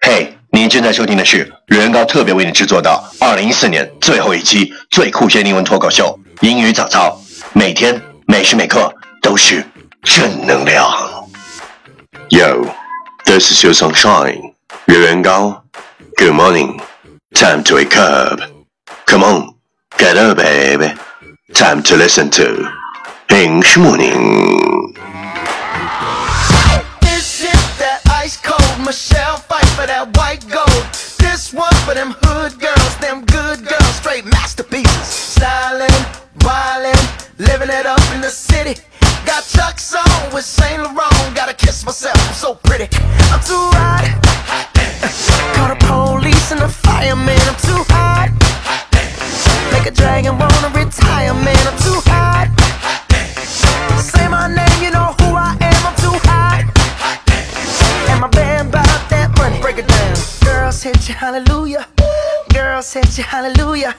嘿，您正在收听的是袁高特别为你制作的二零一四年最后一期最酷炫英文脱口秀《英语早操》，每天每时每刻都是正能量。Yo, this is your sunshine. Yurengal, good morning. Time to wake up. Come on, get up, baby. Time to listen to English morning. This is that ice cold Michelle Pfeiffer that white gold. This one for them hood girls. you, hallelujah. Girls hit you, hallelujah.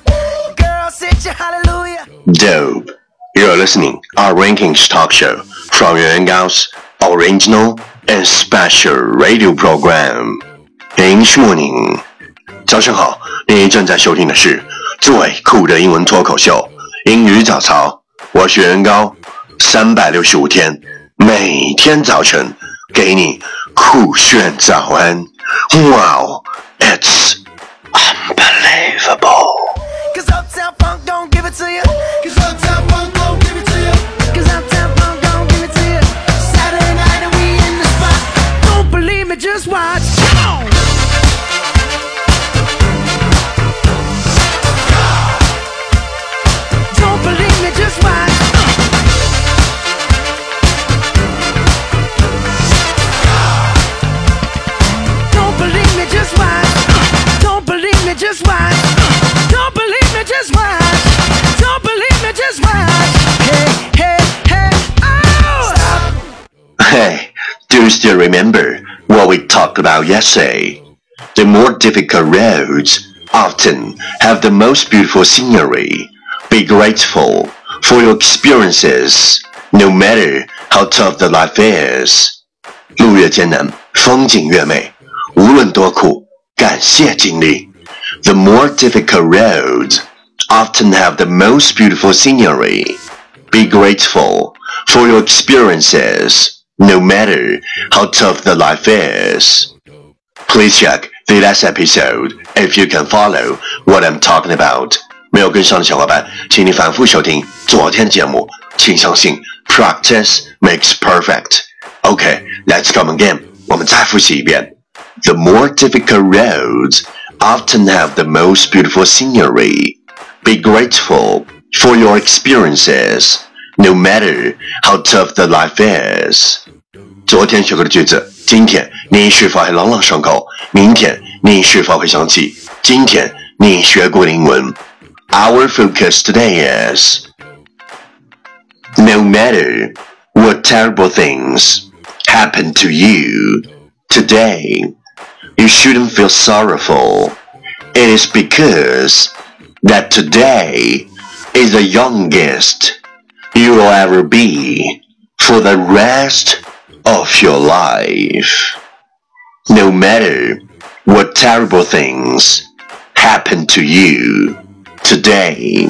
Girls hit you, hallelujah. Dope. You're listening our rankings talk show from Yuan Gao's original and special radio program. English Morning. 早上好，你正在收听的是最酷的英文脱口秀《英语早操》，我是袁高，三百六十五天，每天早晨给你酷炫早安。Wow, It's unbelievable. do you still remember what we talked about yesterday? The more difficult roads often have the most beautiful scenery. Be grateful for your experiences, no matter how tough the life is. 路越艰难，风景越美。无论多苦，感谢经历。The more difficult roads often have the most beautiful scenery. Be grateful for your experiences, no matter how tough the life is. Please check the last episode if you can follow what I'm talking about. 没有跟上的小伙伴，请你反复收听昨天的节目。请相信，practice makes perfect. Okay, let's come again. 我们再复习一遍。The more difficult roads often have the most beautiful scenery. Be grateful for your experiences, no matter how tough the life is. 昨天学过的句子，今天你是否还朗朗上口？明天你是否会想起今天你学过的英文？Our focus today is no matter what terrible things happen to you today, you shouldn't feel sorrowful. It is because that today is the youngest you will ever be for the rest of your life. No matter what terrible things happen to you today,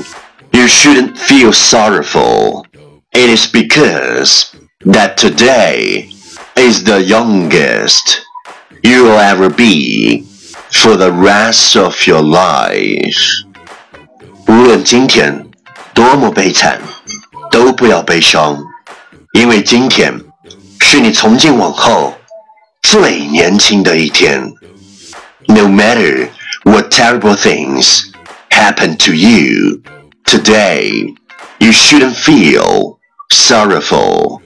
you shouldn't feel sorrowful. It is because that today is the youngest you will ever be for the rest of your life. 无论今天多么悲惨，都不要悲伤，因为今天 是你从今往后最年轻的一天。No matter what terrible things happen to you today, you shouldn't feel sorrowful.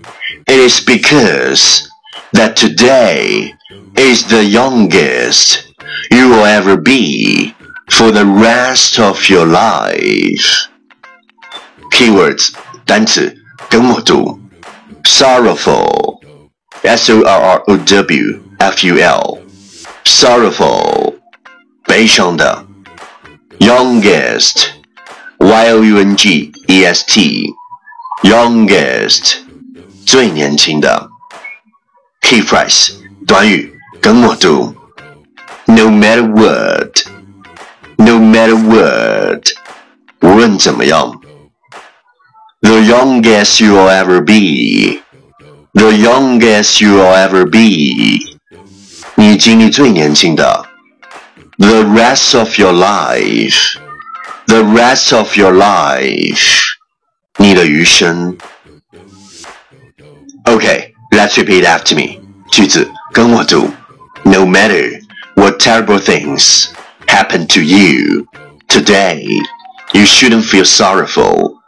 It is because that today is the youngest you will ever be for the rest of your life. Keywords 单词跟我读 sorrowful S O R R O W F U L sorrowful 悲伤的。youngest，y o u n g e s t，youngest，最年轻的。key phrase 短语，跟我读。No matter what，no matter what，无论怎么样。The youngest you will ever be，the youngest you will ever be，你经历最年轻的。the rest of your life, the rest of your life，你的余生。Okay, let's repeat after me. 句子跟我读。No matter what terrible things happen to you today, you shouldn't feel sorrowful.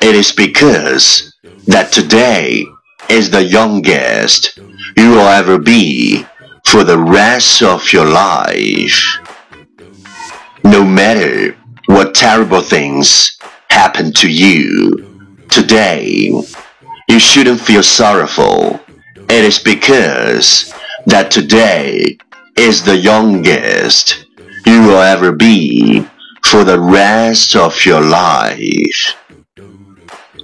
It is because that today is the youngest you will ever be for the rest of your life. No matter what terrible things happen to you today, you shouldn't feel sorrowful. It is because that today is the youngest you will ever be for the rest of your life.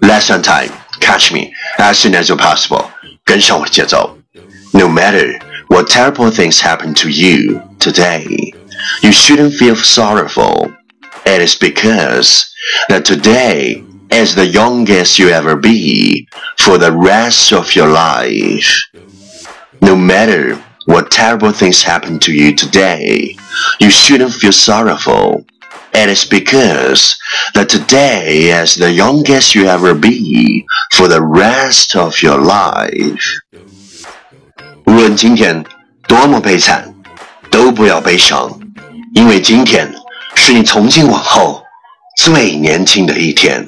Lesson time Catch me as soon as possible. 跟上我的节奏。No matter what terrible things happen to you today, you shouldn't feel sorrowful. It is because that today is the youngest you ever be for the rest of your life. No matter what terrible things happen to you today, you shouldn't feel sorrowful. It is because that today is the youngest you ever be for the rest of your life. 无论今天多么悲惨，都不要悲伤。因为今天是你从今往后最年轻的一天。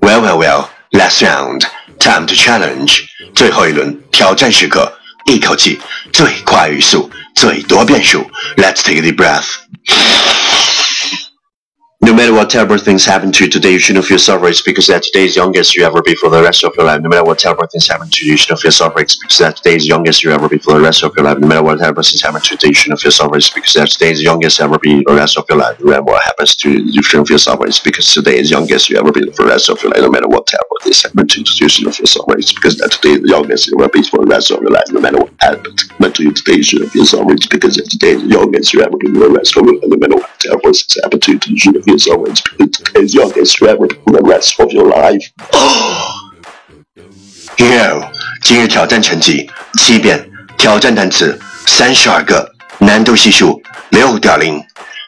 Well, well, well, last round, time to challenge，最后一轮挑战时刻，一口气最快语速，最多变数。Let's take a deep breath. No matter what terrible things happen to you today, you shouldn't feel sorry. Because that today is youngest you ever be for the rest of your life. No matter what terrible things happen to you, you shouldn't feel sorry. Because that today is youngest you ever be for the rest of your life. No matter what terrible things happen to you you shouldn't feel sorry. Because that today is youngest you ever be for the rest of your life. No matter what happens to you, you shouldn't feel sorry. Because today is youngest you ever be for the rest of your life. No matter what terrible things happen to you you shouldn't feel sorry. Because that today is youngest you ever be for the rest of your life. No matter what happens to you today, you shouldn't feel sorry. Because that today is youngest you ever be for the rest of your life. No matter what terrible things happen to you you shouldn't feel sorry. It's because is youngest forever for the rest of your life. Yo，今日挑战成绩七遍，挑战单词三十二个，难度系数六点零。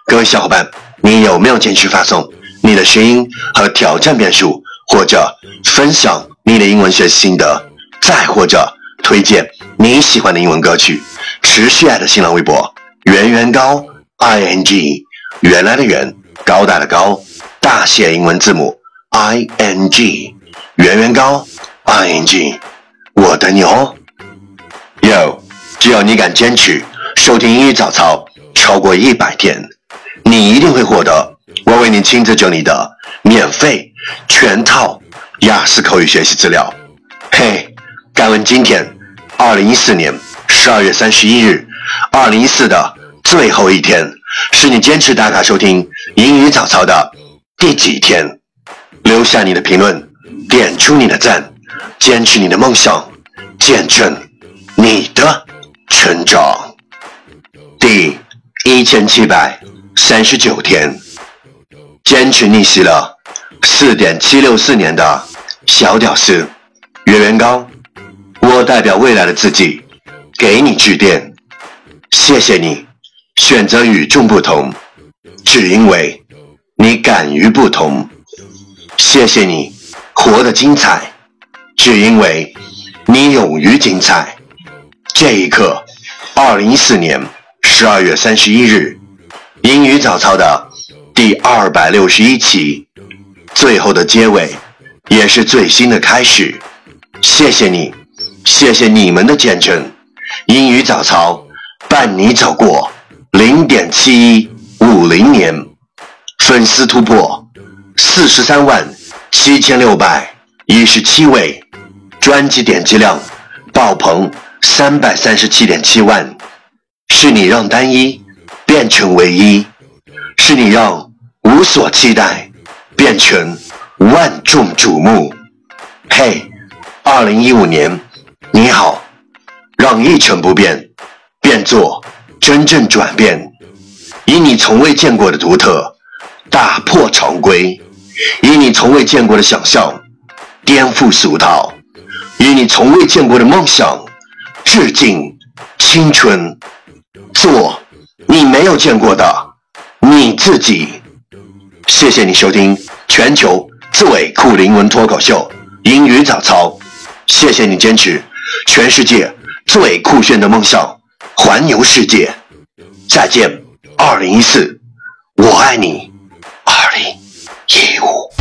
各位小伙伴，你有没有坚持发送你的声音和挑战变数，或者分享你的英文学习心得，再或者推荐你喜欢的英文歌曲？持续爱的新浪微博圆圆高 i n g，原来的圆，高大的高。大写英文字母 I N G，圆圆高 I N G，我等你哦。Yo，只要你敢坚持收听英语早操超过一百天，你一定会获得我为你亲自整理的免费全套雅思口语学习资料。嘿，敢问今天，二零一四年十二月三十一日，二零一四的最后一天，是你坚持打卡收听英语早操的。第几天？留下你的评论，点出你的赞，坚持你的梦想，见证你的成长。第一千七百三十九天，坚持逆袭了四点七六四年的小屌丝岳元刚，我代表未来的自己给你致电，谢谢你选择与众不同，只因为。你敢于不同，谢谢你活得精彩，只因为你勇于精彩。这一刻，二零一四年十二月三十一日，英语早操的第二百六十一期，最后的结尾，也是最新的开始。谢谢你，谢谢你们的见证。英语早操伴你走过零点七一五零年。粉丝突破四十三万七千六百一十七位，专辑点击量爆棚三百三十七点七万，是你让单一。变成唯一，是你让无所期待变成万众瞩目。嘿，二零一五年，你好，让一成不变变作真正转变，以你从未见过的独特打破常规，以你从未见过的想象颠覆俗套，以你从未见过的梦想致敬青春，做你没有见过的你自己。谢谢你收听全球最酷灵魂脱口秀英语早操，谢谢你坚持全世界最酷炫的梦想，环游世界。再见，二零一四，我爱你，二零一五。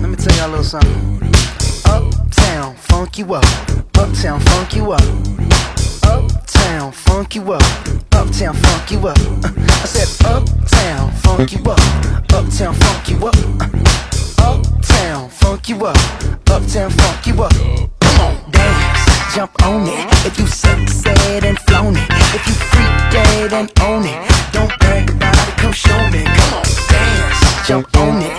Let me tell y'all a little something. Uptown, funk you up. Uptown, funk you up. Uptown, funk you up. Uptown, funk you up. I said, Uptown, funk you up. Uptown, funk you up. Uptown, funk you up. Uptown, funk you up. Come on, dance, jump on it. If you sexed and flown it, if you freak dead and own it, 想懂你